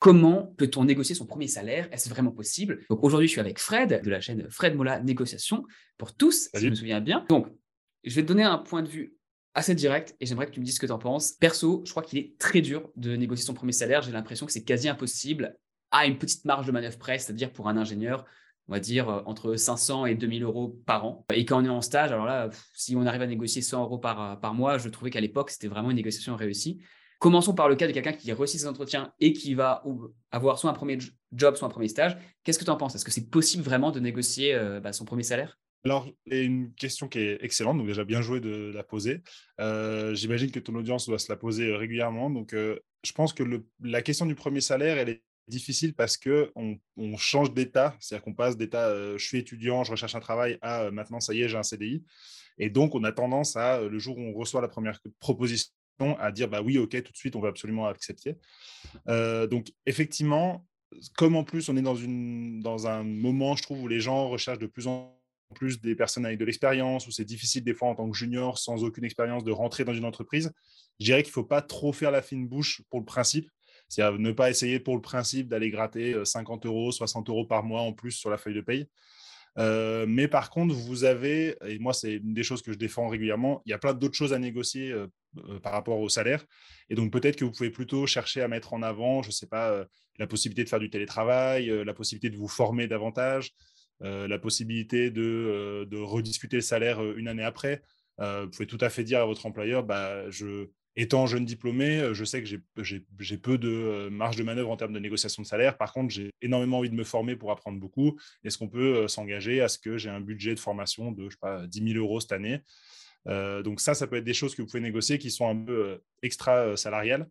Comment peut-on négocier son premier salaire? Est-ce vraiment possible? Donc aujourd'hui, je suis avec Fred de la chaîne Fred Mola Négociation pour tous, si je me souviens bien. Donc, je vais te donner un point de vue assez direct et j'aimerais que tu me dises ce que tu en penses. Perso, je crois qu'il est très dur de négocier son premier salaire. J'ai l'impression que c'est quasi impossible à une petite marge de manœuvre près, c'est-à-dire pour un ingénieur, on va dire euh, entre 500 et 2000 euros par an. Et quand on est en stage, alors là, si on arrive à négocier 100 euros par, par mois, je trouvais qu'à l'époque, c'était vraiment une négociation réussie. Commençons par le cas de quelqu'un qui réussit ses entretiens et qui va avoir soit un premier job, soit un premier stage. Qu'est-ce que tu en penses? Est-ce que c'est possible vraiment de négocier euh, bah, son premier salaire? Alors, c'est une question qui est excellente, donc déjà bien joué de la poser. Euh, j'imagine que ton audience doit se la poser régulièrement. Donc, euh, je pense que la question du premier salaire, elle est difficile parce que on, change d'état, c'est-à-dire qu'on passe d'état je suis étudiant, je recherche un travail à maintenant ça y est, j'ai un CDI. Et donc, on a tendance à, le jour où on reçoit la première proposition, à dire bah oui, ok, tout de suite, on va absolument accepter. Euh, donc, effectivement, comme en plus on est dans, une, dans un moment, je trouve, où les gens recherchent de plus en plus des personnes avec de l'expérience, où c'est difficile des fois en tant que junior, sans aucune expérience, de rentrer dans une entreprise, je dirais qu'il ne faut pas trop faire la fine bouche pour le principe. C'est-à-dire ne pas essayer pour le principe d'aller gratter 50 euh, euros, 60 euros par mois en plus sur la feuille de paye. Euh, mais par contre, vous avez, et moi c'est une des choses que je défends régulièrement, il y a plein d'autres choses à négocier euh, euh, par rapport au salaire. Et donc peut-être que vous pouvez plutôt chercher à mettre en avant, je ne sais pas, la possibilité de faire du télétravail, la possibilité de vous former davantage, la possibilité de, de, rediscuter le salaire une année après. vous pouvez tout à fait dire à votre employeur, bah, je, étant jeune diplômé, euh, je sais que j'ai peu de euh, marge de manœuvre en termes de négociation de salaire. Par contre, j'ai énormément envie de me former pour apprendre beaucoup. Est-ce qu'on peut euh, s'engager à ce que j'ai un budget de formation de je sais pas, 10 000 euros cette annne Donc ça, ça peut être des choses que vous pouvez négocier qui sont un peu extra salariales.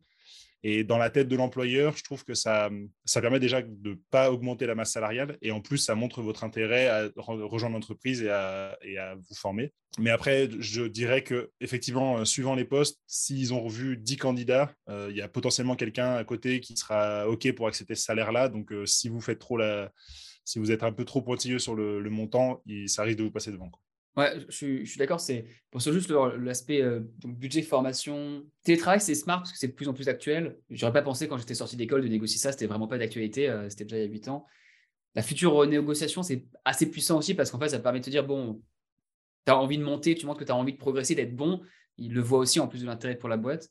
Et dans la tête de l'employeur, je trouve que ça, ça permet déjà de ne pas augmenter la masse salariale et en plus, ça montre votre intérêt à rejoindre l'entreprise et à, et à, vous former. Mais après, je dirais que effectivement, euh, suivant les postes, s'ils ont revu 10 candidats, euh, il y a potentiellement quelqu'un à côté qui sera OK pour accepter ce salaire-là. Donc, euh, si vous faites trop la, si vous êtes un peu trop pointilleux sur le, montant, ça risque de vous passer devant. Ouais, je suis, d'accord. C'est pour ça juste l'aspect euh, budget formation, télétravail, c'est smart parce que c'est de plus en plus actuel. J'aurais pas pensé quand j'étais sorti d'école de négocier ça. C'était vraiment pas d'actualité. Euh, c'était déjà il y a 8 ans. La future négociation, c'est assez puissant aussi parce qu'en fait, ça permet de te dire bon, tu as envie de monter, tu montres que tu as envie de progresser, d'être bon. Il le voit aussi en plus de l'intérêt pour la boîte.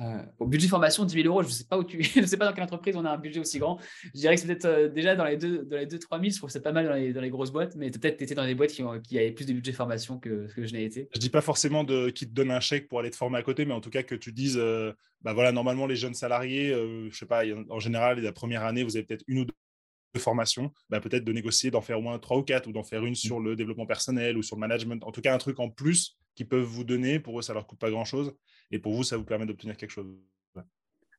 Euh, au budget formation, 10 000 euros, je ne sais pas où tu je sais pas dans quelle entreprise on a un budget aussi grand. Je dirais que c'est peut-être euh, déjà dans les 2 dans les 3 000, je trouve c'est pas mal dans les, grosses boîtes, mais peut-être tu étais dans des boîtes qui, avaient plus de budget formation que, que je n'ai été. Je dis pas forcément de, qui te donne un chèque pour aller te former à côté, mais en tout cas que tu dises, euh, bah voilà, normalement les jeunes salariés, je sais pas, en général, la première année, vous avez peut-être une ou deux formations, bah peut-être de négocier, d'en faire au moins trois ou quatre, ou d'en faire une sur le développement personnel ou sur le management. En tout cas, un truc en plus qu'ils peuvent vous donner. Pour eux, ça leur coûte pas grand-chose. Et pour vous, ça vous permet d'obtenir quelque chose.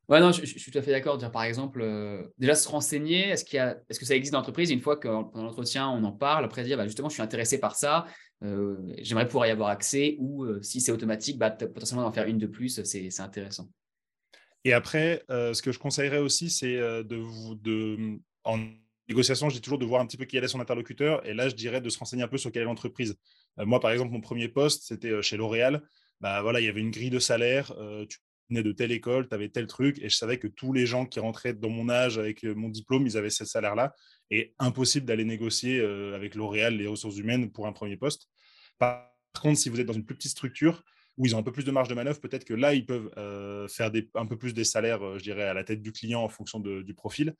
Ouais, non, je, suis tout à fait d'accord. Par exemple, euh, déjà se renseigner, est-ce qu'il y a, est-ce que ça existe dans l'entreprise Une fois que pendant l'entretien on en parle, après dire bah, justement, je suis intéressé par ça, euh, j'aimerais pouvoir y avoir accès, ou euh, si c'est automatique, bah, potentiellement en faire une de plus, c'est, intéressant. Et après, ce que je conseillerais aussi, c'est de vous, de, en négociation, je dis toujours de voir un petit peu qui est son interlocuteur. Et là, je dirais de se renseigner un peu sur quelle est l'entreprise. moi, par exemple, mon premier poste, c'était chez L'Oréal. Bah, voilà, il y avait une grille de salaire. tu venais de telle école, tu avais tel truc, et je savais que tous les gens qui rentraient dans mon âge avec euh, mon diplôme, ils avaient ce salaire-là, et impossible d'aller négocier euh, avec L'Oréal les ressources humaines pour un premier poste. Par contre, si vous êtes dans une plus petite structure, où ils ont un peu plus de marge de manœuvre, peut-être que là, ils peuvent euh, faire un peu plus des salaires, je dirais, à la tête du client en fonction du profil.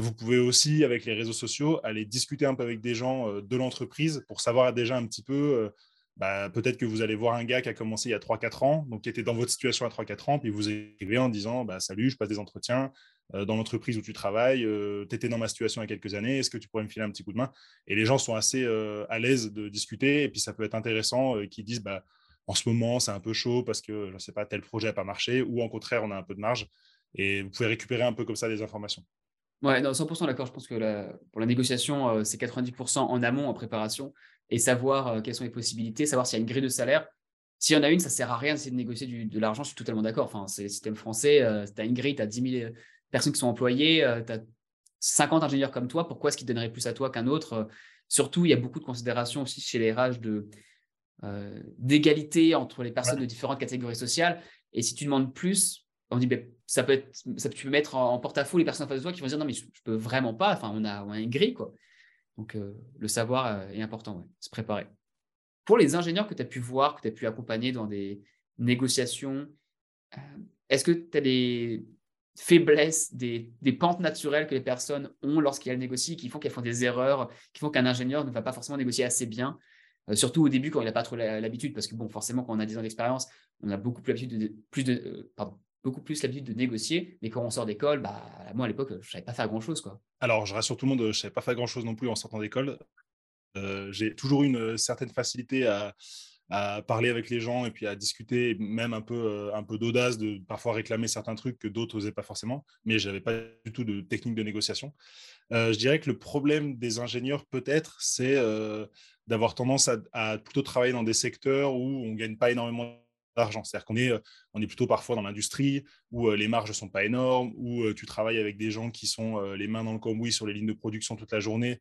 Vous pouvez aussi, avec les réseaux sociaux, aller discuter un peu avec des gens de l'entreprise pour savoir déjà un petit peu bah, peut-être que vous allez voir un gars qui a commencé il y a 3-4 ans, donc qui était dans votre situation à 3-4 ans, puis vous écrivez en disant bah, Salut, je passe des entretiens euh, dans l'entreprise où tu travailles, euh, tu étais dans ma situation il y a quelques années, est-ce que tu pourrais me filer un petit coup de main? Et les gens sont assez euh, à l'aise de discuter, et puis ça peut être intéressant qu'ils disent bah, En ce moment, c'est un peu chaud parce que, je ne sais pas, tel projet n'a pas marché, ou au contraire, on a un peu de marge, et vous pouvez récupérer un peu comme ça des informations. Ouais, non, 100% d'accord. Je pense que pour la négociation, c'est 90% en amont, en préparation et savoir euh, quelles sont les possibilités, savoir s'il y a une grille de salaire. S'il y en a une, ça ne sert à rien d'essayer de négocier de l'argent, je suis totalement d'accord. Enfin, c'est le système français, euh, tu as une grille, tu as 10 000 personnes qui sont employées, euh, tu as 50 ingénieurs comme toi, pourquoi est-ce qu'ils donneraient plus à toi qu'un autre Surtout, il y a beaucoup de considérations aussi chez les RH de, d'égalité entre les personnes de différentes catégories sociales. Et si tu demandes plus, on dit, ben, ça peut être, ça, tu peux mettre en, porte-à-faux les personnes en face de toi qui vont dire, non, mais je, ne peux vraiment pas. Enfin, on a, on a une grille, quoi. Donc, euh, le savoir euh, est important, se préparer. Pour les ingénieurs que tu as pu voir, que tu as pu accompagner dans des négociations, euh, est-ce que tu as des faiblesses, des, pentes naturelles que les personnes ont lorsqu'elles négocient, qui font qu'elles font des erreurs, qui font qu'un ingénieur ne va pas forcément négocier assez bien surtout au début quand il n'a pas trop l'habitude, parce que bon, forcément, quand on a 10 ans d'expérience, on a beaucoup plus de, plus de, pardon, beaucoup plus l'habitude de négocier. Mais quand on sort d'école, bah, moi à l'époque, je ne savais pas faire grand-chose. Quoi. Alors, je rassure tout le monde, je ne savais pas faire grand-chose non plus en sortant d'école. Euh, j'ai toujours une certaine facilité à, parler avec les gens et puis à discuter, même un peu, euh, un peu d'audace, de parfois réclamer certains trucs que d'autres n'osaient pas forcément, mais je n'avais pas du tout de technique de négociation. Euh, je dirais que le problème des ingénieurs, peut-être, c'est d'avoir tendance à, à, plutôt travailler dans des secteurs où on ne gagne pas énormément C'est-à-dire qu'on est, euh, on est plutôt parfois dans l'industrie où euh, les marges ne sont pas énormes, où euh, tu travailles avec des gens qui sont les mains dans le cambouis sur les lignes de production toute la journée.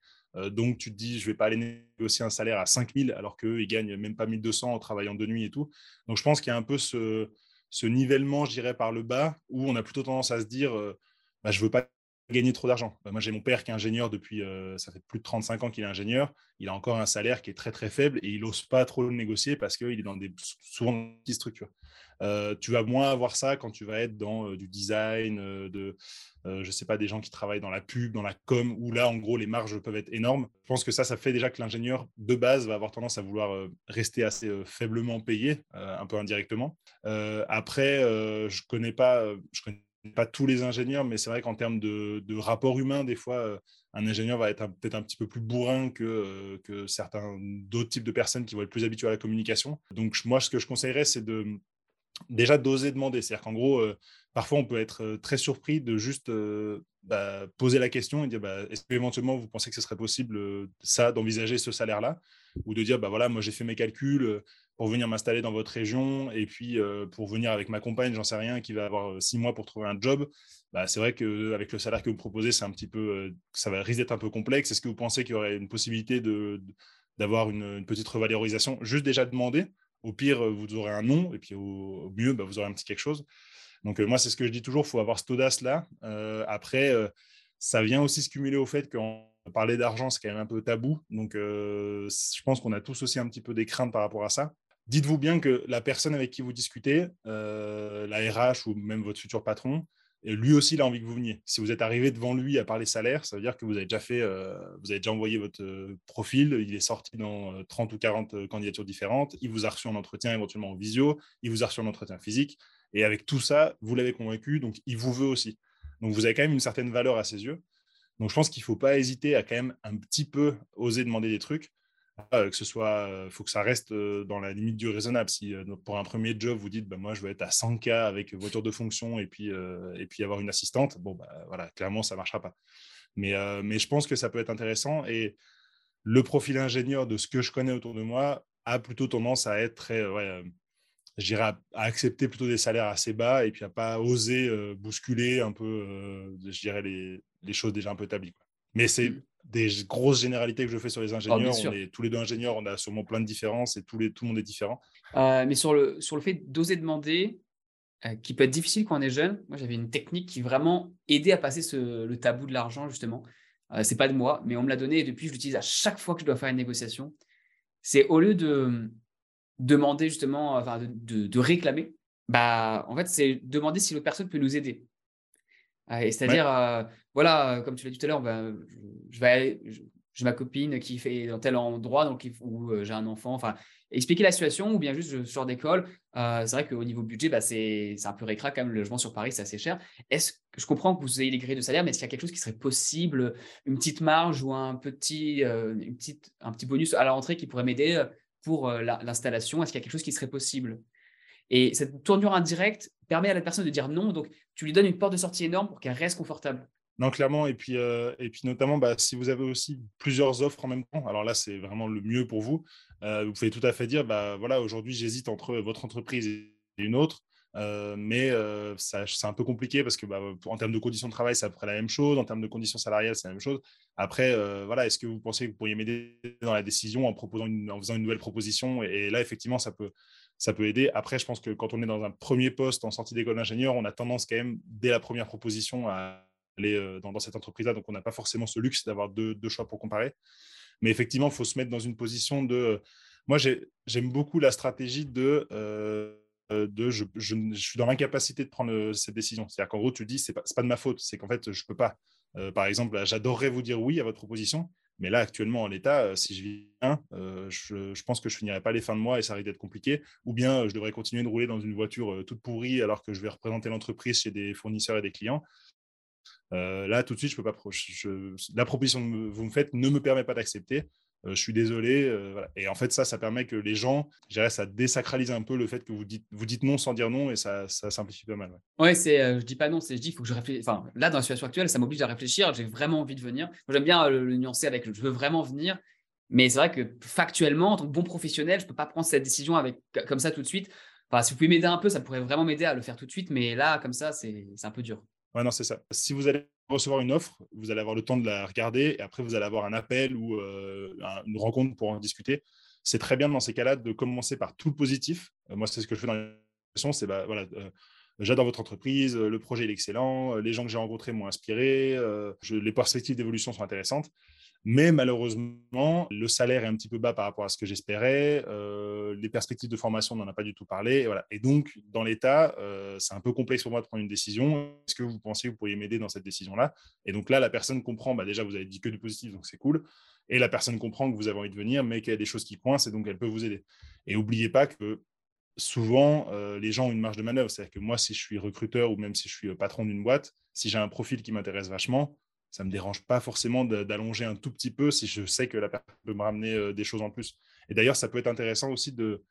donc tu te dis, je ne vais pas aller négocier un salaire à 5000 alors qu'eux, ils gagnent même pas 1200 en travaillant de nuit et tout. Donc je pense qu'il y a un peu ce, ce nivellement, je dirais, par le bas, où on a plutôt tendance à se dire, bah, je ne veux pas gagner trop d'argent. Bah, moi, j'ai mon père qui est ingénieur depuis, ça fait plus de 35 ans qu'il est ingénieur. Il a encore un salaire qui est très très faible et il n'ose pas trop le négocier parce qu'il est dans des souvent dans des petites structures. tu vas moins avoir ça quand tu vas être dans du design, de, je sais pas, des gens qui travaillent dans la pub, dans la com, où là, en gros, les marges peuvent être énormes. Je pense que ça, ça fait déjà que l'ingénieur de base va avoir tendance à vouloir rester assez faiblement payé, un peu indirectement. après, je connais pas, pas tous les ingénieurs, mais c'est vrai qu'en termes de, rapport humain, des fois, euh, un ingénieur va être peut-être un petit peu plus bourrin que, euh, que certains d'autres types de personnes qui vont être plus habituées à la communication. Donc, moi, ce que je conseillerais, c'est de déjà d'oser demander. C'est-à-dire qu'en gros, euh, parfois, on peut être très surpris de juste bah, poser la question et dire bah, est-ce qu'éventuellement, vous pensez que ce serait possible, ça, d'envisager ce salaire-là? Ou de dire bah, voilà, moi, j'ai fait mes calculs pour venir m'installer dans votre région et puis euh, pour venir avec ma compagne, j'en sais rien, qui va avoir euh, six mois pour trouver un job, bah, c'est vrai qu'avec le salaire que vous proposez, c'est un petit peu, euh, ça va risque d'être un peu complexe. Est-ce que vous pensez qu'il y aurait une possibilité de, d'avoir une, petite revalorisation? Juste déjà demander. Au pire, vous aurez un nom et puis au, mieux, bah, vous aurez un petit quelque chose. Donc moi, c'est ce que je dis toujours, il faut avoir cette audace-là. après, ça vient aussi se cumuler au fait qu'en parler d'argent, c'est quand même un peu tabou. Donc, je pense qu'on a tous aussi un petit peu des craintes par rapport à ça dites-vous bien que la personne avec qui vous discutez, euh, la RH ou même votre futur patron, lui aussi, il a envie que vous veniez. Si vous êtes arrivé devant lui à parler salaire, ça veut dire que vous avez déjà fait, euh, vous avez déjà envoyé votre euh, profil, il est sorti dans 30 ou 40 candidatures différentes, il vous a reçu en entretien éventuellement en visio, il vous a reçu en entretien physique, et avec tout ça, vous l'avez convaincu, donc il vous veut aussi. Donc vous avez quand même une certaine valeur à ses yeux. Donc je pense qu'il ne faut pas hésiter à quand même un petit peu oser demander des trucs. Euh, que ce soit, euh, faut que ça reste euh, dans la limite du raisonnable. Si pour un premier job, vous dites, bah, moi, je veux être à 100K avec voiture de fonction et puis, et puis avoir une assistante, bon, bah, voilà, clairement, ça ne marchera pas. Mais, mais je pense que ça peut être intéressant. Et le profil ingénieur de ce que je connais autour de moi a plutôt tendance à être très, je dirais, à, accepter plutôt des salaires assez bas et puis à pas oser bousculer un peu, je dirais, les, les, choses déjà un peu établies. Mais c'est mmh des grosses généralités que je fais sur les oh, ingénieurs. on est tous les deux ingénieurs, on a sûrement plein de différences et tous les, tout le monde est différent. Euh, mais sur le, sur le fait d'oser demander, euh, qui peut être difficile quand on est jeune, moi j'avais une technique qui vraiment aidait à passer ce, le tabou de l'argent, justement. Euh, c'est pas de moi, mais on me l'a donné et depuis je l'utilise à chaque fois que je dois faire une négociation. C'est au lieu de demander justement, enfin de, de, réclamer, bah, en fait c'est demander si l'autre personne peut nous aider. C'est-à-dire, voilà, comme tu l'as dit tout à l'heure, ben, je, vais j'ai ma copine qui fait dans tel endroit, donc où j'ai un enfant. Enfin, expliquer la situation ou bien juste je sors d'école. c'est vrai qu'au niveau budget, bah, c'est un peu récra quand même. Le logement sur Paris, c'est assez cher. Est-ce que je comprends que vous ayez les grilles de salaire, mais est-ce qu'il y a quelque chose qui serait possible, une petite marge ou un petit, une petite, un petit bonus à la rentrée qui pourrait m'aider pour l'installation? Est-ce qu'il y a quelque chose qui serait possible? Et cette tournure indirecte permet à la personne de dire non. Donc, tu lui donnes une porte de sortie énorme pour qu'elle reste confortable. Non, clairement. Et puis, euh, et puis notamment, bah, si vous avez aussi plusieurs offres en même temps, alors là, c'est vraiment le mieux pour vous. Euh, vous pouvez tout à fait dire, bah, voilà, aujourd'hui, j'hésite entre votre entreprise et une autre. Euh, mais c'est un peu compliqué parce que bah, en termes de conditions de travail, c'est à peu près la même chose. En termes de conditions salariales, c'est la même chose. Après, voilà, est-ce que vous pensez que vous pourriez m'aider dans la décision en, proposant en faisant une nouvelle proposition? Et, là, effectivement, ça peut, ça peut aider. Après, je pense que quand on est dans un premier poste en sortie d'école d'ingénieur, on a tendance quand même, dès la première proposition, à aller euh, dans, cette entreprise-là. Donc, on n'a pas forcément ce luxe d'avoir deux, choix pour comparer. Mais effectivement, il faut se mettre dans une position de... Moi, j'aime beaucoup la stratégie de... Euh, je, suis dans l'incapacité de prendre cette décision. C'est-à-dire qu'en gros, tu dis, ce n'est pas, pas, de ma faute, c'est qu'en fait, je ne peux pas. par exemple, j'adorerais vous dire oui à votre proposition, mais là, actuellement, en l'état, euh, si je viens, euh, je, pense que je finirai pas les fins de mois et ça risque d'être compliqué. Ou bien, euh, je devrais continuer de rouler dans une voiture toute pourrie alors que je vais représenter l'entreprise chez des fournisseurs et des clients. là, tout de suite, la proposition que vous me faites ne me permet pas d'accepter. Euh, je suis désolé. Euh, et en fait, ça, ça permet que les gens, je dirais, ça désacralise un peu le fait que vous dites, vous dites non sans dire non et ça, ça simplifie pas mal. Ouais, ouais c'est, euh, je dis pas non, c'est je dis, il faut que je réfléchisse. Enfin, là, dans la situation actuelle, ça m'oblige à réfléchir. J'ai vraiment envie de venir. J'aime bien le, nuancer avec je veux vraiment venir. Mais c'est vrai que factuellement, en tant que bon professionnel, je peux pas prendre cette décision avec, comme ça tout de suite. Enfin, si vous pouvez m'aider un peu, ça pourrait vraiment m'aider à le faire tout de suite. Mais là, comme ça, c'est un peu dur. Ouais, non, c'est ça. Si vous allez recevoir une offre, vous allez avoir le temps de la regarder et après vous allez avoir un appel ou euh, une rencontre pour en discuter. C'est très bien dans ces cas-là de commencer par tout le positif. Euh, moi, c'est ce que je fais dans les c'est bah, voilà, euh, j'adore votre entreprise, le projet est excellent, les gens que j'ai rencontrés m'ont inspiré, les perspectives d'évolution sont intéressantes. Mais malheureusement, le salaire est un petit peu bas par rapport à ce que j'espérais. Euh, les perspectives de formation, on n'en a pas du tout parlé. Et, donc, dans l'état, euh, c'est un peu complexe pour moi de prendre une décision. Est-ce que vous pensez que vous pourriez m'aider dans cette décision-là? Et donc là, la personne comprend, bah déjà, vous avez dit que du positif, donc c'est cool. Et la personne comprend que vous avez envie de venir, mais qu'il y a des choses qui coincent, et donc elle peut vous aider. Et n'oubliez pas que souvent, euh, les gens ont une marge de manœuvre. C'est-à-dire que moi, si je suis recruteur ou même si je suis patron d'une boîte, si j'ai un profil qui m'intéresse vachement, ça ne me dérange pas forcément d'allonger un tout petit peu si je sais que la personne peut me ramener euh, des choses en plus. Et d'ailleurs, ça peut être intéressant aussi de,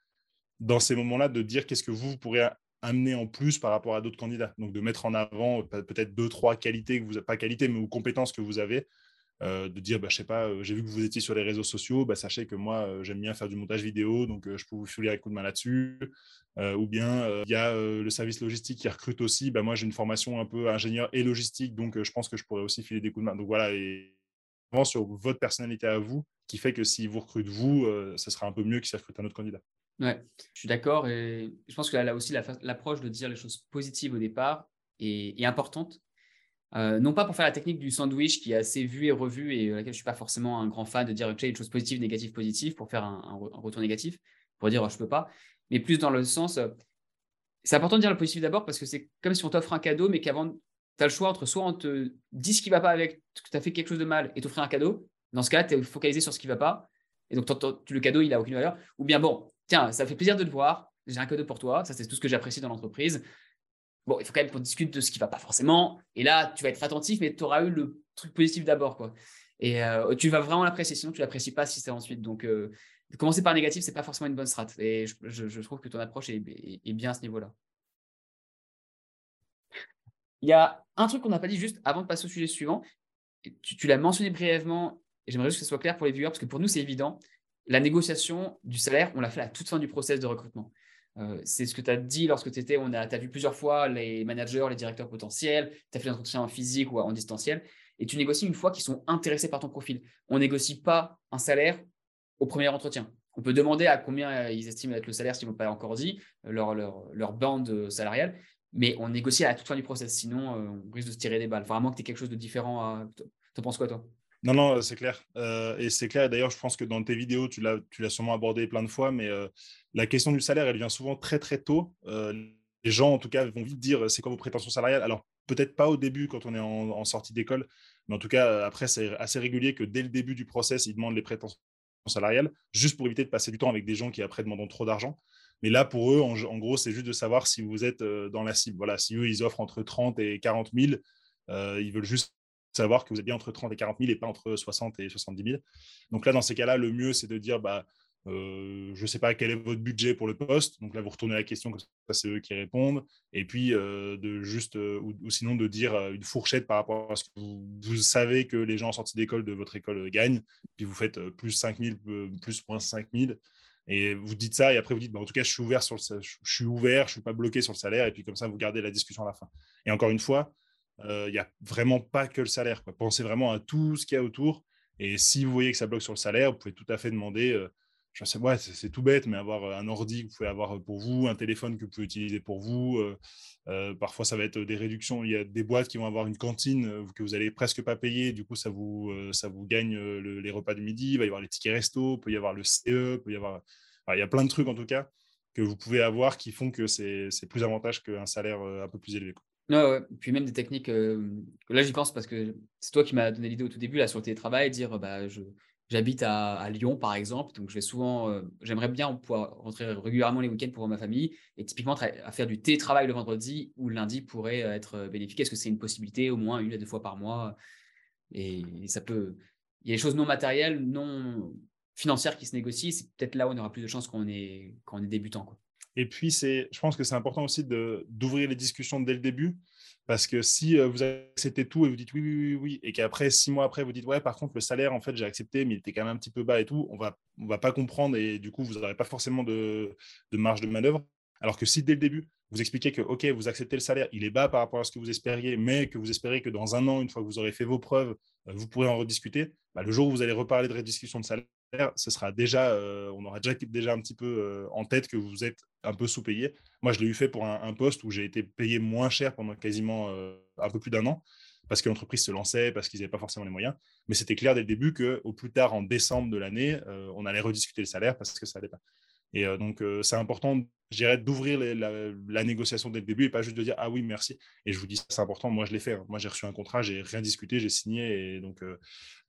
dans ces moments-là, de dire qu'est-ce que vous, pourrez amener en plus par rapport à d'autres candidats. Donc, de mettre en avant peut-être deux, trois qualités, que vous pas qualités, mais ou compétences que vous avez euh, de dire, bah, je sais pas, euh, j'ai vu que vous étiez sur les réseaux sociaux, bah, sachez que moi, euh, j'aime bien faire du montage vidéo, donc je peux vous filer un coup de main là-dessus. ou bien, il y a le service logistique qui recrute aussi. Bah, moi, j'ai une formation un peu ingénieur et logistique, donc je pense que je pourrais aussi filer des coups de main. Donc voilà, et vraiment sur votre personnalité à vous, qui fait que si vous recrutez vous, ce sera un peu mieux que si recrute un autre candidat. Ouais, je suis d'accord. Et je pense que là, là aussi, l'approche de dire les choses positives au départ est, est importante euh, non pas pour faire la technique du sandwich qui est assez vue et revue et laquelle je suis pas forcément un grand fan de dire okay, une chose positive, négative, positive pour faire un, retour négatif, pour dire oh, je peux pas, mais plus dans le sens. Euh, c'est important de dire le positif d'abord parce que c'est comme si on t'offre un cadeau, mais qu'avant, tu as le choix entre soit on te dit ce qui va pas avec, que tu as fait quelque chose de mal et t'offrir un cadeau. Dans ce cas-là, tu es focalisé sur ce qui va pas. Et donc, le cadeau, il n'a aucune valeur. Ou bien, bon, tiens, ça fait plaisir de te voir. J'ai un cadeau pour toi. Ça, c'est tout ce que j'apprécie dans l'entreprise bon, il faut quand même qu'on discute de ce qui ne va pas forcément. Et là, tu vas être attentif, mais tu auras eu le truc positif d'abord. quoi. Et euh, tu vas vraiment l'apprécier, sinon tu l'apprécies pas si c'est ensuite. Donc, euh, commencer par négatif, ce n'est pas forcément une bonne strat. Et je, trouve que ton approche est, bien à ce niveau-là. Il y a un truc qu'on n'a pas dit juste avant de passer au sujet suivant. Tu, l'as mentionné brièvement, et j'aimerais juste que ce soit clair pour les viewers, parce que pour nous, c'est évident. La négociation du salaire, on l'a fait à toute fin du process de recrutement. Euh, c'est ce que tu as dit lorsque tu étais, on a, as vu plusieurs fois les managers, les directeurs potentiels, tu as fait l'entretien en physique ou en distanciel, et tu négocies une fois qu'ils sont intéressés par ton profil. On négocie pas un salaire au premier entretien. On peut demander à combien euh, ils estiment être le salaire s'ils ne l'ont pas encore dit, euh, leur, leur, leur, bande salariale, mais on négocie à la toute fin du process, sinon on risque de se tirer des balles. Vraiment que tu aies quelque chose de différent. Tu penses quoi toi? Non, non, c'est clair. et c'est clair. D'ailleurs, je pense que dans tes vidéos, tu l'as sûrement abordé plein de fois, mais la question du salaire, elle vient souvent très très tôt. Euh, les gens, en tout cas, vont vite dire c'est quoi vos prétentions salariales? Alors, peut-être pas au début quand on est en, sortie d'école, mais en tout cas, euh, après, c'est assez régulier que dès le début du process, ils demandent les prétentions salariales, juste pour éviter de passer du temps avec des gens qui après demandent trop d'argent. Mais là, pour eux, en, gros, c'est juste de savoir si vous êtes euh, dans la cible. Voilà, si eux, ils offrent entre 30 et 40 000, ils veulent juste savoir que vous êtes bien entre 30 et 40 000 et pas entre 60 et 70 000. Donc là, dans ces cas-là, le mieux, c'est de dire, bah, euh, je ne sais pas quel est votre budget pour le poste. Donc là, vous retournez la question, c'est eux qui répondent. Et puis, euh, de juste, euh, ou, sinon de dire une fourchette par rapport à ce que vous, savez que les gens en sortie d'école de votre école gagnent. Puis vous faites plus 5 000, plus moins 5 000. Et vous dites ça, et après vous dites, bah, en tout cas, je suis ouvert, sur le, je suis ouvert, je suis pas bloqué sur le salaire. Et puis comme ça, vous gardez la discussion à la fin. Et encore une fois, il n'y a vraiment pas que le salaire. Pensez vraiment à tout ce qu'il y a autour. Et si vous voyez que ça bloque sur le salaire, vous pouvez tout à fait demander je sais, c'est tout bête, mais avoir un ordi que vous pouvez avoir pour vous, un téléphone que vous pouvez utiliser pour vous. parfois, ça va être des réductions. Il y a des boîtes qui vont avoir une cantine que vous allez presque pas payer. Du coup, ça vous, ça vous gagne les repas du midi. Il va y avoir les tickets resto, il peut y avoir le CE, il y a plein de trucs en tout cas que vous pouvez avoir qui font que c'est plus avantage qu'un salaire un peu plus élevé. Ouais, Puis même des techniques, là j'y pense parce que c'est toi qui m'as donné l'idée au tout début là, sur le télétravail, dire bah, je, j'habite à, Lyon par exemple, donc je vais souvent, j'aimerais bien pouvoir rentrer régulièrement les week-ends pour voir ma famille et typiquement à faire du télétravail le vendredi ou le lundi pourrait être bénéfique. Est-ce que c'est une possibilité au moins une à deux fois par mois? Et, ça peut, il y a des choses non matérielles, non financières qui se négocient, c'est peut-être là où on aura plus de chances quand on est, est débutant. Et puis, je pense que c'est important aussi d'ouvrir les discussions dès le début. Parce que si vous acceptez tout et vous dites oui, oui, oui, oui, et qu'après, six mois après, vous dites ouais, par contre, le salaire, en fait, j'ai accepté, mais il était quand même un petit peu bas et tout, on va, on va pas comprendre et du coup, vous n'aurez pas forcément de, de, marge de manœuvre. Alors que si dès le début, vous expliquez que, OK, vous acceptez le salaire, il est bas par rapport à ce que vous espériez, mais que vous espérez que dans un an, une fois que vous aurez fait vos preuves, vous pourrez en rediscuter, bah, le jour où vous allez reparler de rediscussion de salaire, ce sera déjà, euh, on aura déjà, déjà un petit peu euh, en tête que vous êtes un peu sous-payé. Moi, je l'ai eu fait pour un, poste où j'ai été payé moins cher pendant quasiment euh, un peu plus d'un an parce que l'entreprise se lançait, parce qu'ils n'avaient pas forcément les moyens. Mais c'était clair dès le début qu'au plus tard, en décembre de l'année, on allait rediscuter le salaire parce que ça n'allait pas. Et donc, c'est important, je d'ouvrir la, négociation dès le début et pas juste de dire ah oui, merci. Et je vous dis, c'est important. Moi, je l'ai fait. Hein. Moi, j'ai reçu un contrat, j'ai rien discuté, j'ai signé. Et donc,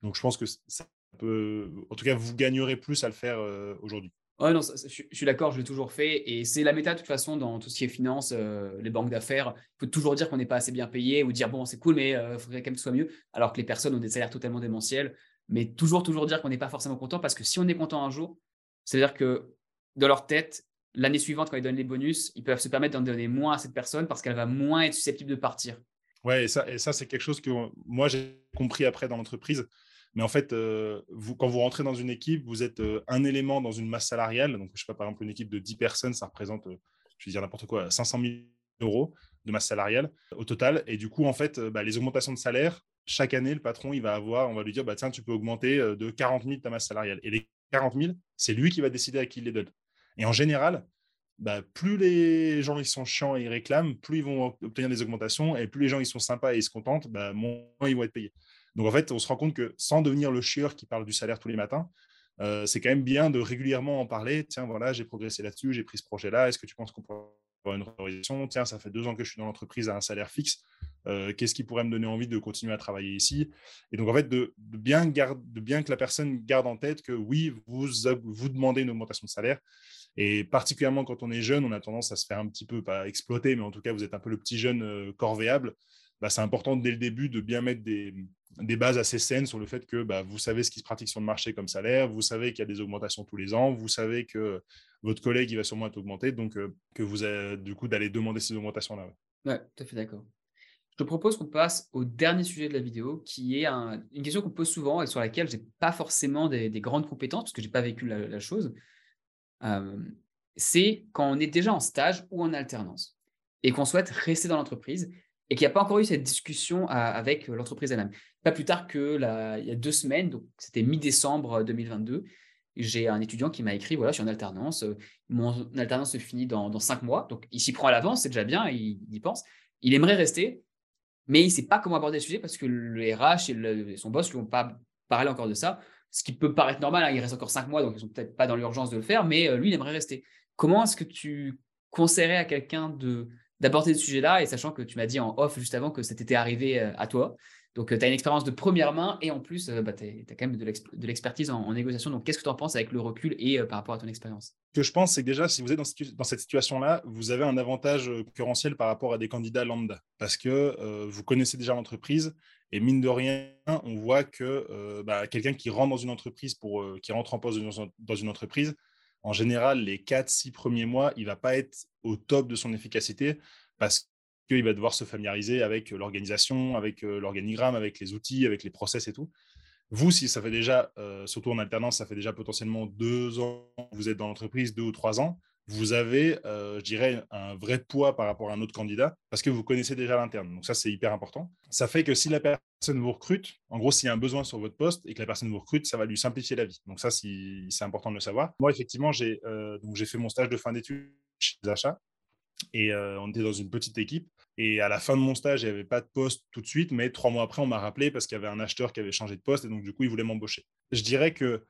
donc, je pense que ça en tout cas, vous gagnerez plus à le faire euh, aujourd'hui. Ouais, non, je, suis d'accord, je l'ai toujours fait. Et c'est la méta, de toute façon, dans tout ce qui est finance, euh, les banques d'affaires. Il faut toujours dire qu'on n'est pas assez bien payé ou dire, bon, c'est cool, mais il euh, faudrait quand même que ce soit mieux. Alors que les personnes ont des salaires totalement démentiels. Mais toujours, toujours dire qu'on n'est pas forcément content parce que si on est content un jour, c'est-à-dire que dans leur tête, l'année suivante, quand ils donnent les bonus, ils peuvent se permettre d'en donner moins à cette personne parce qu'elle va moins être susceptible de partir. Ouais, et ça, et ça c'est quelque chose que moi, j'ai compris après dans l'entreprise. Mais en fait, euh, quand vous rentrez dans une équipe, vous êtes euh, un élément dans une masse salariale. Donc, je sais pas, par exemple, une équipe de 10 personnes, ça représente, euh, je vais dire n'importe quoi, 500 000 euros de masse salariale au total. Et du coup, en fait, bah, les augmentations de salaire, chaque année, le patron, il va avoir, on va lui dire, bah, tiens, tu peux augmenter de 40 000 ta masse salariale. Et les 40 000, c'est lui qui va décider à qui il les donne. Et en général, bah, plus les gens ils sont chiants et ils réclament, plus ils vont obtenir des augmentations, et plus les gens ils sont sympas et ils se contentent, moins ils vont être payés. Donc en fait, on se rend compte que sans devenir le chieur qui parle du salaire tous les matins, euh, c'est quand même bien de régulièrement en parler. Tiens, voilà, j'ai progressé là-dessus, j'ai pris ce projet-là. Est-ce que tu penses qu'on pourrait avoir une revalorisation Tiens, ça fait deux ans que je suis dans l'entreprise à un salaire fixe. Euh, qu'est-ce qui pourrait me donner envie de continuer à travailler ici? Et donc, en fait, de, bien de, bien que la personne garde en tête que oui, vous, vous demandez une augmentation de salaire. Et particulièrement quand on est jeune, on a tendance à se faire un petit peu, pas exploiter, mais en tout cas, vous êtes un peu le petit jeune euh, corvéable. Bah, c'est important dès le début de bien mettre des, des bases assez saines sur le fait que bah, vous savez ce qui se pratique sur le marché comme salaire, vous savez qu'il y a des augmentations tous les ans, vous savez que votre collègue il va sûrement être augmenté, donc euh, que vous avez du coup d'aller demander ces augmentations-là. Ouais. tout à fait d'accord. Je te propose qu'on passe au dernier sujet de la vidéo, qui est une question qu'on pose souvent et sur laquelle je n'ai pas forcément des, grandes compétences, parce que je n'ai pas vécu la, chose. Euh, c'est quand on est déjà en stage ou en alternance et qu'on souhaite rester dans l'entreprise et qu'il n'y a pas encore eu cette discussion avec l'entreprise elle-même. Pas plus tard que il y a deux semaines, donc c'était mi-décembre 2022, j'ai un étudiant qui m'a écrit voilà, je suis en alternance, mon alternance se finit dans, cinq mois, donc il s'y prend à l'avance, c'est déjà bien, il, y pense. Il aimerait rester, mais il ne sait pas comment aborder le sujet parce que le RH et, son boss ne lui ont pas parlé encore de ça, ce qui peut paraître normal, hein, il reste encore cinq mois, donc ils sont peut-être pas dans l'urgence de le faire, mais lui, il aimerait rester. Comment est-ce que tu conseillerais à quelqu'un de d'aborder ce sujet-là, et sachant que tu m'as dit en off juste avant que ça t'était arrivé euh, à toi. Donc, euh, tu as une expérience de première main et en plus, euh, bah, tu as, quand même de l'expertise en, négociation. Donc, qu'est-ce que tu en penses avec le recul et par rapport à ton expérience? Ce que je pense, c'est que déjà, si vous êtes dans, cette situation-là, vous avez un avantage concurrentiel par rapport à des candidats lambda parce que vous connaissez déjà l'entreprise et mine de rien, on voit que bah, quelqu'un qui rentre dans une entreprise, pour, qui rentre en poste dans une entreprise, en général, les 4-6 premiers mois, il ne va pas être au top de son efficacité parce qu'il va devoir se familiariser avec l'organisation, avec euh, l'organigramme, avec les outils, avec les process et tout. Vous, si ça fait déjà, euh, surtout en alternance, ça fait déjà potentiellement deux ans vous êtes dans l'entreprise, deux ou trois ans, vous avez, je dirais, un vrai poids par rapport à un autre candidat parce que vous connaissez déjà l'interne. Donc ça, c'est hyper important. Ça fait que si la personne vous recrute, en gros, s'il y a un besoin sur votre poste et que la personne vous recrute, ça va lui simplifier la vie. Donc ça, c'est important de le savoir. Moi, effectivement, j'ai fait mon stage de fin d'études chez les achats et on était dans une petite équipe. Et à la fin de mon stage, il n'y avait pas de poste tout de suite, mais trois mois après, on m'a rappelé parce qu'il y avait un acheteur qui avait changé de poste et donc du coup, il voulait m'embaucher. Je dirais que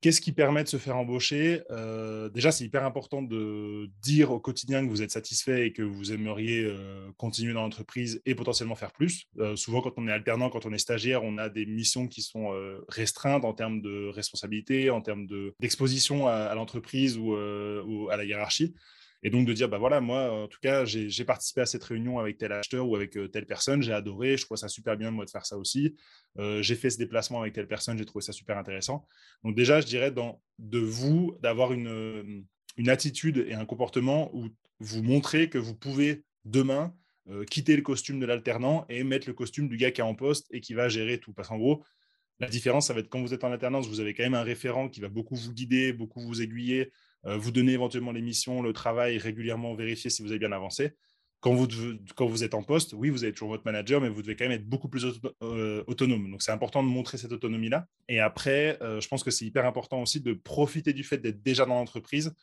qu'est-ce qui permet de se faire embaucher? Euh, Déjà, c'est hyper important de dire au quotidien que vous êtes satisfait et que vous aimeriez euh, continuer dans l'entreprise et potentiellement faire plus. Euh, souvent, quand on est alternant, quand on est stagiaire, on a des missions qui sont restreintes en termes de responsabilité, en termes d'exposition à, l'entreprise ou à la hiérarchie. Et donc de dire, bah voilà, moi, en tout cas, j'ai participé à cette réunion avec tel acheteur ou avec euh, telle personne, j'ai adoré, je trouve ça super bien moi de faire ça aussi. Euh, j'ai fait ce déplacement avec telle personne, j'ai trouvé ça super intéressant. Donc déjà, je dirais de vous d'avoir une, euh, une attitude et un comportement où vous montrez que vous pouvez demain quitter le costume de l'alternant et mettre le costume du gars qui est en poste et qui va gérer tout. Parce qu'en gros, la différence, ça va être quand vous êtes en alternance, vous avez quand même un référent qui va beaucoup vous guider, beaucoup vous aiguiller, vous donnez éventuellement les missions, le travail, régulièrement vérifier si vous avez bien avancé. Quand vous, quand vous êtes en poste, oui, vous avez toujours votre manager, mais vous devez quand même être beaucoup plus euh, autonome. Donc, c'est important de montrer cette autonomie-là. Et après, euh, je pense que c'est hyper important aussi de profiter du fait d'être déjà dans l'entreprise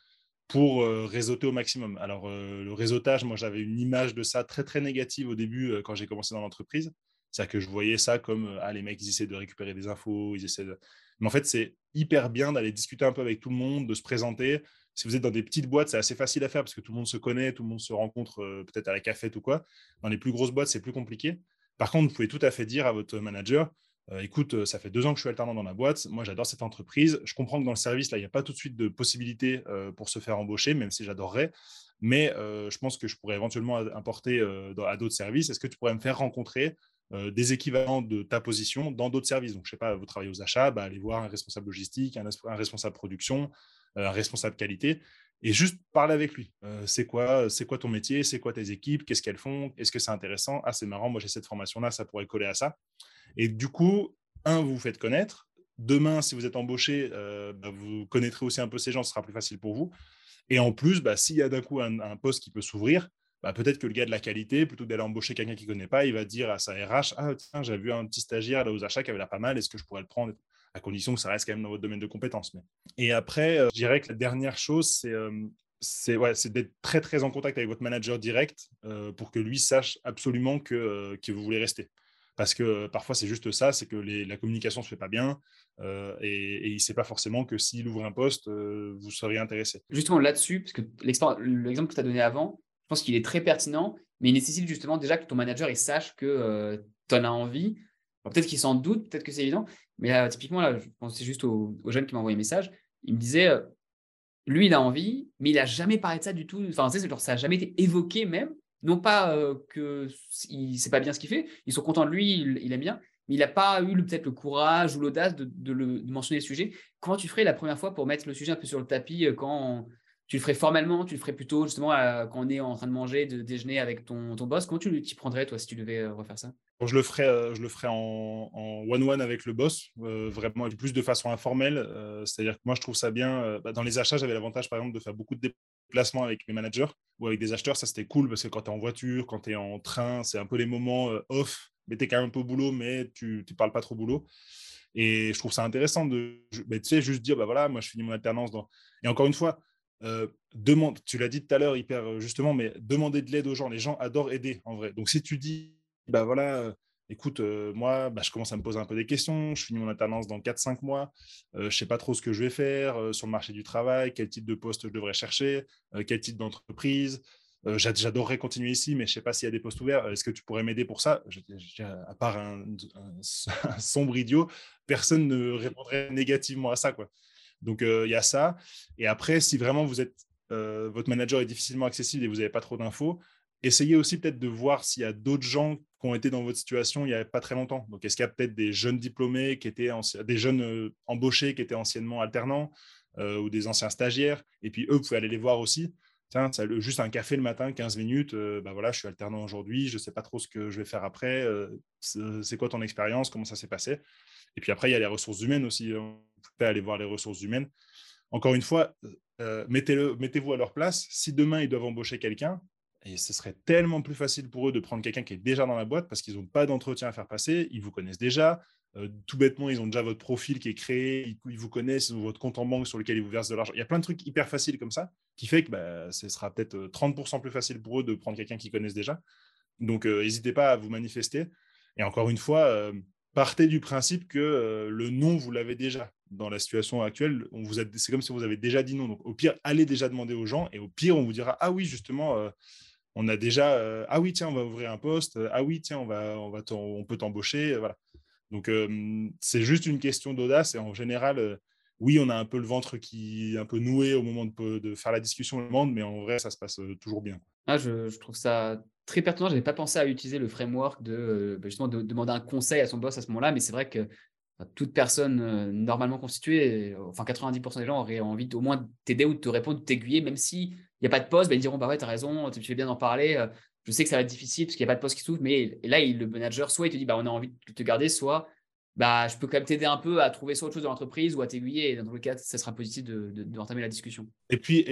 pour réseauter au maximum. Alors, le réseautage, moi, j'avais une image de ça très, très négative au début quand j'ai commencé dans l'entreprise. C'est-à-dire que je voyais ça comme, ah, les mecs, ils essaient de récupérer des infos, ils essaient de... Mais en fait, c'est hyper bien d'aller discuter un peu avec tout le monde, de se présenter. Si vous êtes dans des petites boîtes, c'est assez facile à faire parce que tout le monde se connaît, tout le monde se rencontre euh, peut-être à la cafette ou quoi. Dans les plus grosses boîtes, c'est plus compliqué. Par contre, vous pouvez tout à fait dire à votre manager, euh, écoute, euh, ça fait deux ans que je suis alternant dans la boîte, moi j'adore cette entreprise, je comprends que dans le service, là, il n'y a pas tout de suite de possibilité pour se faire embaucher, même si j'adorerais, mais je pense que je pourrais éventuellement apporter à d'autres services. Est-ce que tu pourrais me faire rencontrer euh, des équivalents de ta position dans d'autres services. Donc, je ne sais pas, vous travaillez aux achats, bah, allez voir un responsable logistique, un, responsable production, euh, un responsable qualité, et juste parler avec lui. Euh, c'est quoi, c'est quoi ton métier C'est quoi tes équipes Qu'est-ce qu'elles font Est-ce que c'est intéressant? Ah, c'est marrant, moi j'ai cette formation-là, ça pourrait coller à ça. Et du coup, un, vous vous faites connaître. Demain, si vous êtes embauché, bah, vous connaîtrez aussi un peu ces gens, ce sera plus facile pour vous. Et en plus, bah, s'il y a d'un coup un poste qui peut s'ouvrir, bah, peut-être que le gars de la qualité, plutôt que d'aller embaucher quelqu'un qui ne connaît pas, il va dire à sa RH Ah, tiens, j'ai vu un petit stagiaire là aux achats qui avait l'air pas mal, est-ce que je pourrais le prendre? À condition que ça reste quand même dans votre domaine de compétences. Et après, euh, je dirais que la dernière chose, c'est. Euh, c'est d'être très très en contact avec votre manager direct euh, pour que lui sache absolument que, que vous voulez rester. Parce que parfois c'est juste ça, c'est que la communication ne se fait pas bien et, il ne sait pas forcément que s'il ouvre un poste, vous seriez intéressé. Justement là-dessus, parce que l'exemple que tu as donné avant, je pense qu'il est très pertinent, mais il nécessite justement déjà que ton manager il sache que euh, tu en as envie. Peut-être qu'il s'en doute, peut-être que c'est évident, mais là, typiquement, là, je pensais juste au, jeune qui m'a envoyé un message. Il me disait, euh, lui, il a envie, mais il n'a jamais parlé de ça du tout. Enfin, sais, genre, ça n'a jamais été évoqué même. Non pas euh, que il sait pas bien ce qu'il fait, ils sont contents de lui, il, aime bien, mais il n'a pas eu peut-être le courage ou l'audace de, de, mentionner le sujet. Comment tu ferais la première fois pour mettre le sujet un peu sur le tapis quand tu le ferais formellement, tu le ferais plutôt justement quand on est en train de manger, de déjeuner avec ton, ton boss. Comment tu t'y prendrais toi si tu devais euh, refaire ça? Je le ferais, euh, je le ferais en one-one avec le boss, euh, vraiment plus de façon informelle. C'est-à-dire que moi, je trouve ça bien. Bah, dans les achats, j'avais l'avantage, par exemple, de faire beaucoup de déplacements avec mes managers ou avec des acheteurs. Ça, c'était cool parce que quand tu es en voiture, quand tu es en train, c'est un peu les moments off, mais tu es quand même un peu au boulot, mais tu ne parles pas trop boulot. Et je trouve ça intéressant de tu sais, juste dire, bah voilà, moi, je finis mon alternance. Dans... Et encore une fois, euh, demande, tu l'as dit tout à l'heure hyper euh, justement, mais demander de l'aide aux gens. Les gens adorent aider en vrai. Donc si tu dis, bah voilà, euh, écoute, moi, bah, je commence à me poser un peu des questions, je finis mon alternance dans 4-5 mois, je ne sais pas trop ce que je vais faire sur le marché du travail, quel type de poste je devrais chercher, quel type d'entreprise. J'adorerais continuer ici, mais je ne sais pas s'il y a des postes ouverts. Est-ce que tu pourrais m'aider pour ça? À part un, un, sombre idiot, personne ne répondrait négativement à ça. Quoi. Donc, euh, il y a ça. Et après, si vraiment vous êtes, euh, votre manager est difficilement accessible et vous n'avez pas trop d'infos, essayez aussi peut-être de voir s'il y a d'autres gens qui ont été dans votre situation il n'y a pas très longtemps. Donc, est-ce qu'il y a peut-être des jeunes diplômés, qui étaient des jeunes euh, embauchés qui étaient anciennement alternants ou des anciens stagiaires? Et puis, eux, vous pouvez aller les voir aussi. Tiens, juste un café le matin, 15 minutes, bah voilà, je suis alternant aujourd'hui, je ne sais pas trop ce que je vais faire après. c'est quoi ton expérience Comment ça s'est passé? Et puis après, il y a les ressources humaines aussi. Hein. On peut aller voir les ressources humaines. encore une fois, mettez-vous à leur place. Si demain, ils doivent embaucher quelqu'un, et ce serait tellement plus facile pour eux de prendre quelqu'un qui est déjà dans la boîte parce qu'ils n'ont pas d'entretien à faire passer, ils vous connaissent déjà. Euh, tout bêtement, ils ont déjà votre profil qui est créé, ils, vous connaissent, ils ont votre compte en banque sur lequel ils vous versent de l'argent. Il y a plein de trucs hyper faciles comme ça qui fait que bah, ce sera peut-être 30% euh, plus facile pour eux de prendre quelqu'un qu'ils connaissent déjà. Donc, euh, n'hésitez pas à vous manifester. Et encore une fois, partez du principe que le non, vous l'avez déjà. Dans la situation actuelle, c'est comme si vous avez déjà dit non. Donc, au pire, allez déjà demander aux gens et au pire, on vous dira Ah oui, justement on a déjà ah oui tiens on va ouvrir un poste ah oui tiens on va on va on peut t'embaucher voilà donc euh, c'est juste une question d'audace et en général euh, oui on a un peu le ventre qui est un peu noué au moment de, faire la discussion le monde mais en vrai ça se passe toujours bien ah, je, trouve ça très pertinent j'avais pas pensé à utiliser le framework de bah, justement de demander un conseil à son boss à ce moment-là mais c'est vrai que toute personne normalement constituée, enfin 90% des gens auraient envie au moins t'aider ou de te répondre, de t'aiguiller, même si il n'y a pas de poste, bah, ils diront bah ouais, tu as raison, tu fais bien d'en parler. Je sais que ça va être difficile parce qu'il n'y a pas de poste qui s'ouvre, mais là, le manager, soit il te dit bah, on a envie de te garder, soit bah, je peux quand même t'aider un peu à trouver soit autre chose dans l'entreprise ou à t'aiguiller. Et dans le cas, ça sera positif d'entamer de, la discussion. Et puis,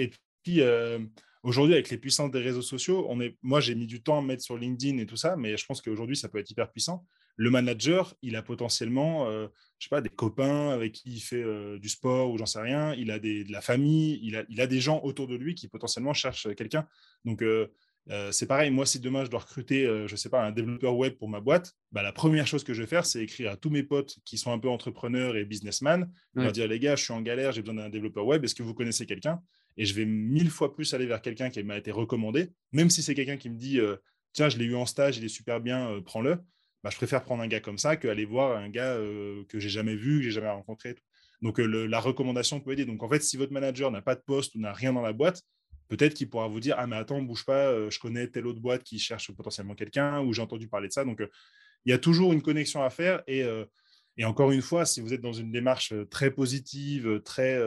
euh, aujourd'hui, avec les puissances des réseaux sociaux, moi, j'ai mis du temps à me mettre sur LinkedIn et tout ça, mais je pense qu'aujourd'hui, ça peut être hyper puissant. Le manager, il a potentiellement, euh, je sais pas, des copains avec qui il fait euh, du sport ou j'en sais rien. Il a de la famille, il a, il a des gens autour de lui qui potentiellement cherchent quelqu'un. Donc, euh, euh, c'est pareil, moi, si demain je dois recruter, je sais pas, un développeur web pour ma boîte, bah, la première chose que je vais faire, c'est écrire à tous mes potes qui sont un peu entrepreneurs et businessmen, ouais. leur dire les gars, je suis en galère, j'ai besoin d'un développeur web, est-ce que vous connaissez quelqu'un? Et je vais mille fois plus aller vers quelqu'un qui m'a été recommandé, même si c'est quelqu'un qui me dit tiens, je l'ai eu en stage, il est super bien, prends-le. Bah, je préfère prendre un gars comme ça qu'aller voir un gars euh, que j'ai jamais vu, que j'ai jamais rencontré. Donc euh, la recommandation peut aider. Donc en fait, si votre manager n'a pas de poste ou n'a rien dans la boîte, peut-être qu'il pourra vous dire ah mais attends, bouge pas, euh, je connais telle autre boîte qui cherche potentiellement quelqu'un ou j'ai entendu parler de ça. Donc il y a toujours une connexion à faire et et encore une fois, si vous êtes dans une démarche très positive, très,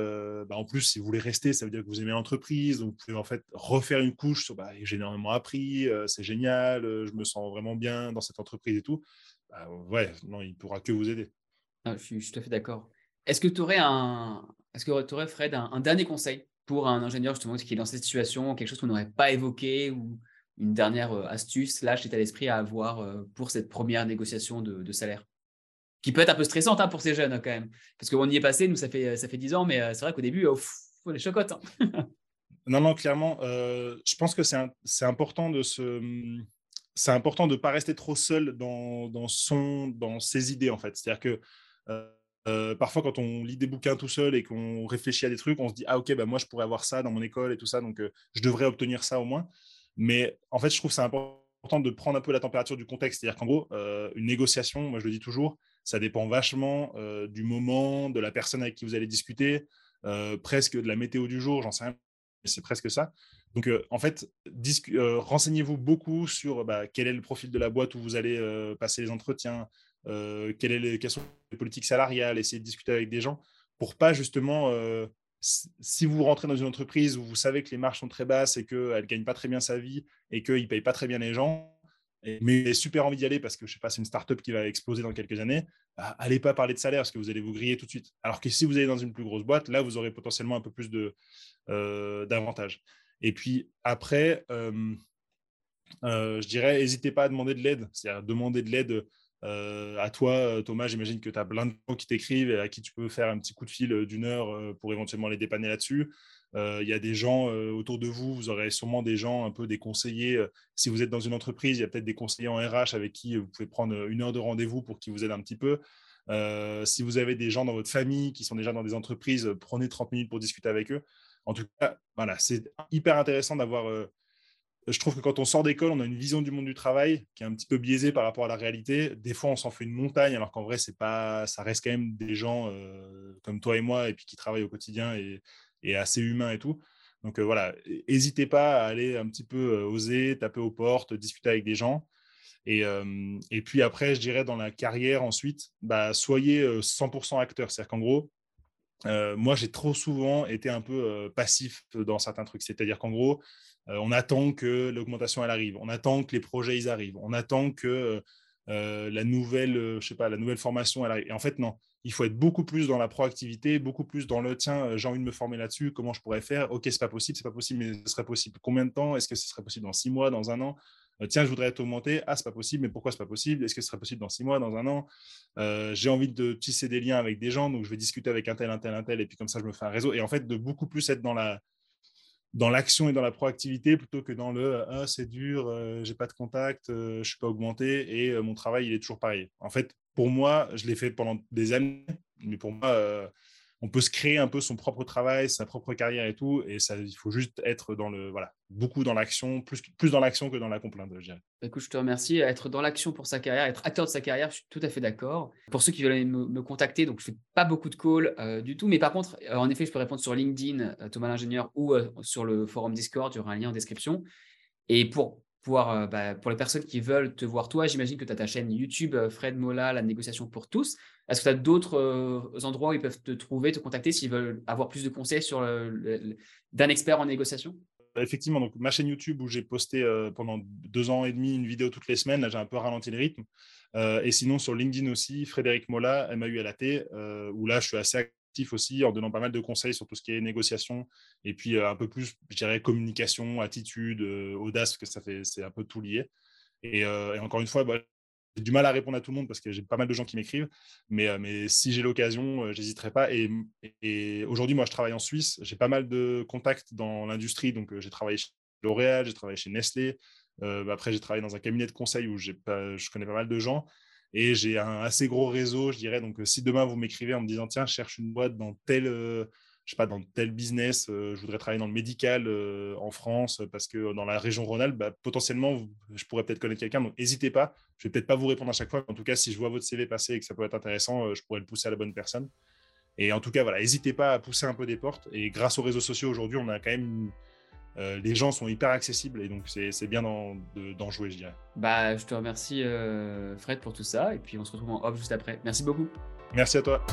bah, en plus, si vous voulez rester, ça veut dire que vous aimez l'entreprise, donc vous pouvez en fait refaire une couche sur bah, j'ai énormément appris, c'est génial, je me sens vraiment bien dans cette entreprise et tout. Bah, ouais, non, il pourra que vous aider. Ah, je, suis, tout à fait d'accord. Est-ce que tu aurais un, est-ce que tu aurais Fred un, dernier conseil pour un ingénieur justement qui est dans cette situation, quelque chose qu'on n'aurait pas évoqué ou une dernière astuce, là, chez à l'esprit à avoir pour cette première négociation de salaire qui peut être un peu stressante hein, pour ces jeunes quand même. Parce qu'on y est passé, nous, ça fait, ça fait 10 ans, mais euh, c'est vrai qu'au début, il faut les chocottes. Hein. non, non, clairement, euh, je pense que c'est important de se. C'est important de ne pas rester trop seul dans, dans, son, dans ses idées, en fait. C'est-à-dire que euh, parfois, quand on lit des bouquins tout seul et qu'on réfléchit à des trucs, on se dit Ah, ok, bah, moi, je pourrais avoir ça dans mon école et tout ça, donc je devrais obtenir ça au moins. Mais en fait, je trouve c'est important de prendre un peu la température du contexte. C'est-à-dire qu'en gros, une négociation, moi, je le dis toujours, ça dépend vachement euh, du moment, de la personne avec qui vous allez discuter, euh, presque de la météo du jour, j'en sais rien, mais c'est presque ça. Donc, euh, en fait, renseignez-vous beaucoup sur bah, quel est le profil de la boîte où vous allez passer les entretiens, quelles, est sont les politiques salariales, essayez de discuter avec des gens pour pas justement si vous rentrez dans une entreprise où vous savez que les marges sont très basses et qu'elle ne gagne pas très bien sa vie et qu'il ne paye pas très bien les gens, mais j'ai super envie d'y aller parce que je sais pas, c'est une startup qui va exploser dans quelques années, bah, allez pas parler de salaire parce que vous allez vous griller tout de suite. Alors que si vous allez dans une plus grosse boîte, là, vous aurez potentiellement un peu plus euh, d'avantages. Et puis après, euh, euh, je dirais, n'hésitez pas à demander de l'aide, c'est-à-dire demander de l'aide à toi, Thomas. J'imagine que tu as plein de gens qui t'écrivent et à qui tu peux faire un petit coup de fil d'une heure pour éventuellement les dépanner là-dessus. Euh, il y a des gens euh, autour de vous, vous aurez sûrement des gens, un peu des conseillers. Euh, si vous êtes dans une entreprise, il y a peut-être des conseillers en RH avec qui vous pouvez prendre une heure de rendez-vous pour qu'ils vous aident un petit peu. si vous avez des gens dans votre famille qui sont déjà dans des entreprises, prenez 30 minutes pour discuter avec eux. En tout cas, voilà, c'est hyper intéressant d'avoir. je trouve que quand on sort d'école, on a une vision du monde du travail qui est un petit peu biaisée par rapport à la réalité. Des fois, on s'en fait une montagne, alors qu'en vrai, c'est pas, ça reste quand même des gens comme toi et moi, et puis qui travaillent au quotidien et, et assez humain et tout. Donc euh, voilà, n'hésitez pas à aller un petit peu euh, oser, taper aux portes, discuter avec des gens. Et, euh, et puis après, je dirais dans la carrière ensuite, bah, soyez 100% acteur. C'est-à-dire qu'en gros, moi, j'ai trop souvent été un peu passif dans certains trucs. C'est-à-dire qu'en gros, on attend que l'augmentation elle arrive, on attend que les projets ils arrivent, on attend que la nouvelle, je sais pas, la nouvelle formation. Elle Et en fait, non. Il faut être beaucoup plus dans la proactivité, beaucoup plus dans le tiens, j'ai envie de me former là-dessus, comment je pourrais faire? Ok, c'est pas possible, c'est pas possible, mais ce serait possible. Combien de temps? Est-ce que ce serait possible dans six mois, dans un an? euh, tiens, je voudrais t'augmenter. Ah, c'est pas possible, mais pourquoi c'est pas possible? Est-ce que ce serait possible dans six mois, dans un an? Euh, J'ai envie de tisser des liens avec des gens, donc je vais discuter avec un tel, un tel, un tel, et puis comme ça, je me fais un réseau. Et en fait, de beaucoup plus être dans la dans l'action et dans la proactivité plutôt que dans le ah, c'est dur, euh, j'ai pas de contact, je suis pas augmenté et mon travail il est toujours pareil. En fait, pour moi, je l'ai fait pendant des années, mais pour moi, on peut se créer un peu son propre travail, sa propre carrière et tout. Et ça, il faut juste être dans le, voilà, beaucoup dans l'action, plus, dans l'action que dans la complainte, je dirais. Bah, écoute, je te remercie. Être dans l'action pour sa carrière, être acteur de sa carrière, je suis tout à fait d'accord. Pour ceux qui veulent me, contacter, donc je fais pas beaucoup de calls euh, du tout, mais par contre, euh, en effet, je peux répondre sur LinkedIn, euh, Thomas l'ingénieur, ou sur le forum Discord. Il y aura un lien en description. Et pour pouvoir, bah, pour les personnes qui veulent te voir toi, j'imagine que tu as ta chaîne YouTube, Fred Mola, la négociation pour tous. Est-ce que tu as d'autres euh, endroits où ils peuvent te trouver, te contacter s'ils veulent avoir plus de conseils sur d'un expert en négociation? Effectivement, donc ma chaîne YouTube où j'ai posté euh, pendant deux ans et demi une vidéo toutes les semaines, là j'ai un peu ralenti le rythme. Euh, et sinon sur LinkedIn aussi, Frédéric Mola, M-A-U-L-A-T, où là je suis assez aussi en donnant pas mal de conseils sur tout ce qui est négociation et puis un peu plus, je dirais, communication, attitude, audace, parce que ça fait, c'est un peu tout lié. Et, encore une fois, bah, j'ai du mal à répondre à tout le monde parce que j'ai pas mal de gens qui m'écrivent, mais, euh, mais si j'ai l'occasion, euh, j'hésiterai pas. Et, aujourd'hui, moi, je travaille en Suisse. J'ai pas mal de contacts dans l'industrie. Donc, euh, j'ai travaillé chez L'Oréal, j'ai travaillé chez Nestlé. après, j'ai travaillé dans un cabinet de conseil où pas, je connais pas mal de gens. Et j'ai un assez gros réseau, je dirais. Donc, si demain, vous m'écrivez en me disant, tiens, je cherche une boîte dans tel je sais pas, dans tel business, euh, je voudrais travailler dans le médical euh, en France, parce que dans la région Rhône-Alpes, bah, potentiellement, je pourrais peut-être connaître quelqu'un. Donc, n'hésitez pas. Je vais peut-être pas vous répondre à chaque fois. En tout cas, si je vois votre CV passer et que ça peut être intéressant, euh, je pourrais le pousser à la bonne personne. Et en tout cas, voilà, n'hésitez pas à pousser un peu des portes. Et grâce aux réseaux sociaux aujourd'hui, on a quand même les gens sont hyper accessibles et donc c'est bien d'en jouer, je dirais. Bah, je te remercie, Fred, pour tout ça. Et puis on se retrouve en off juste après. Merci beaucoup. Merci à toi.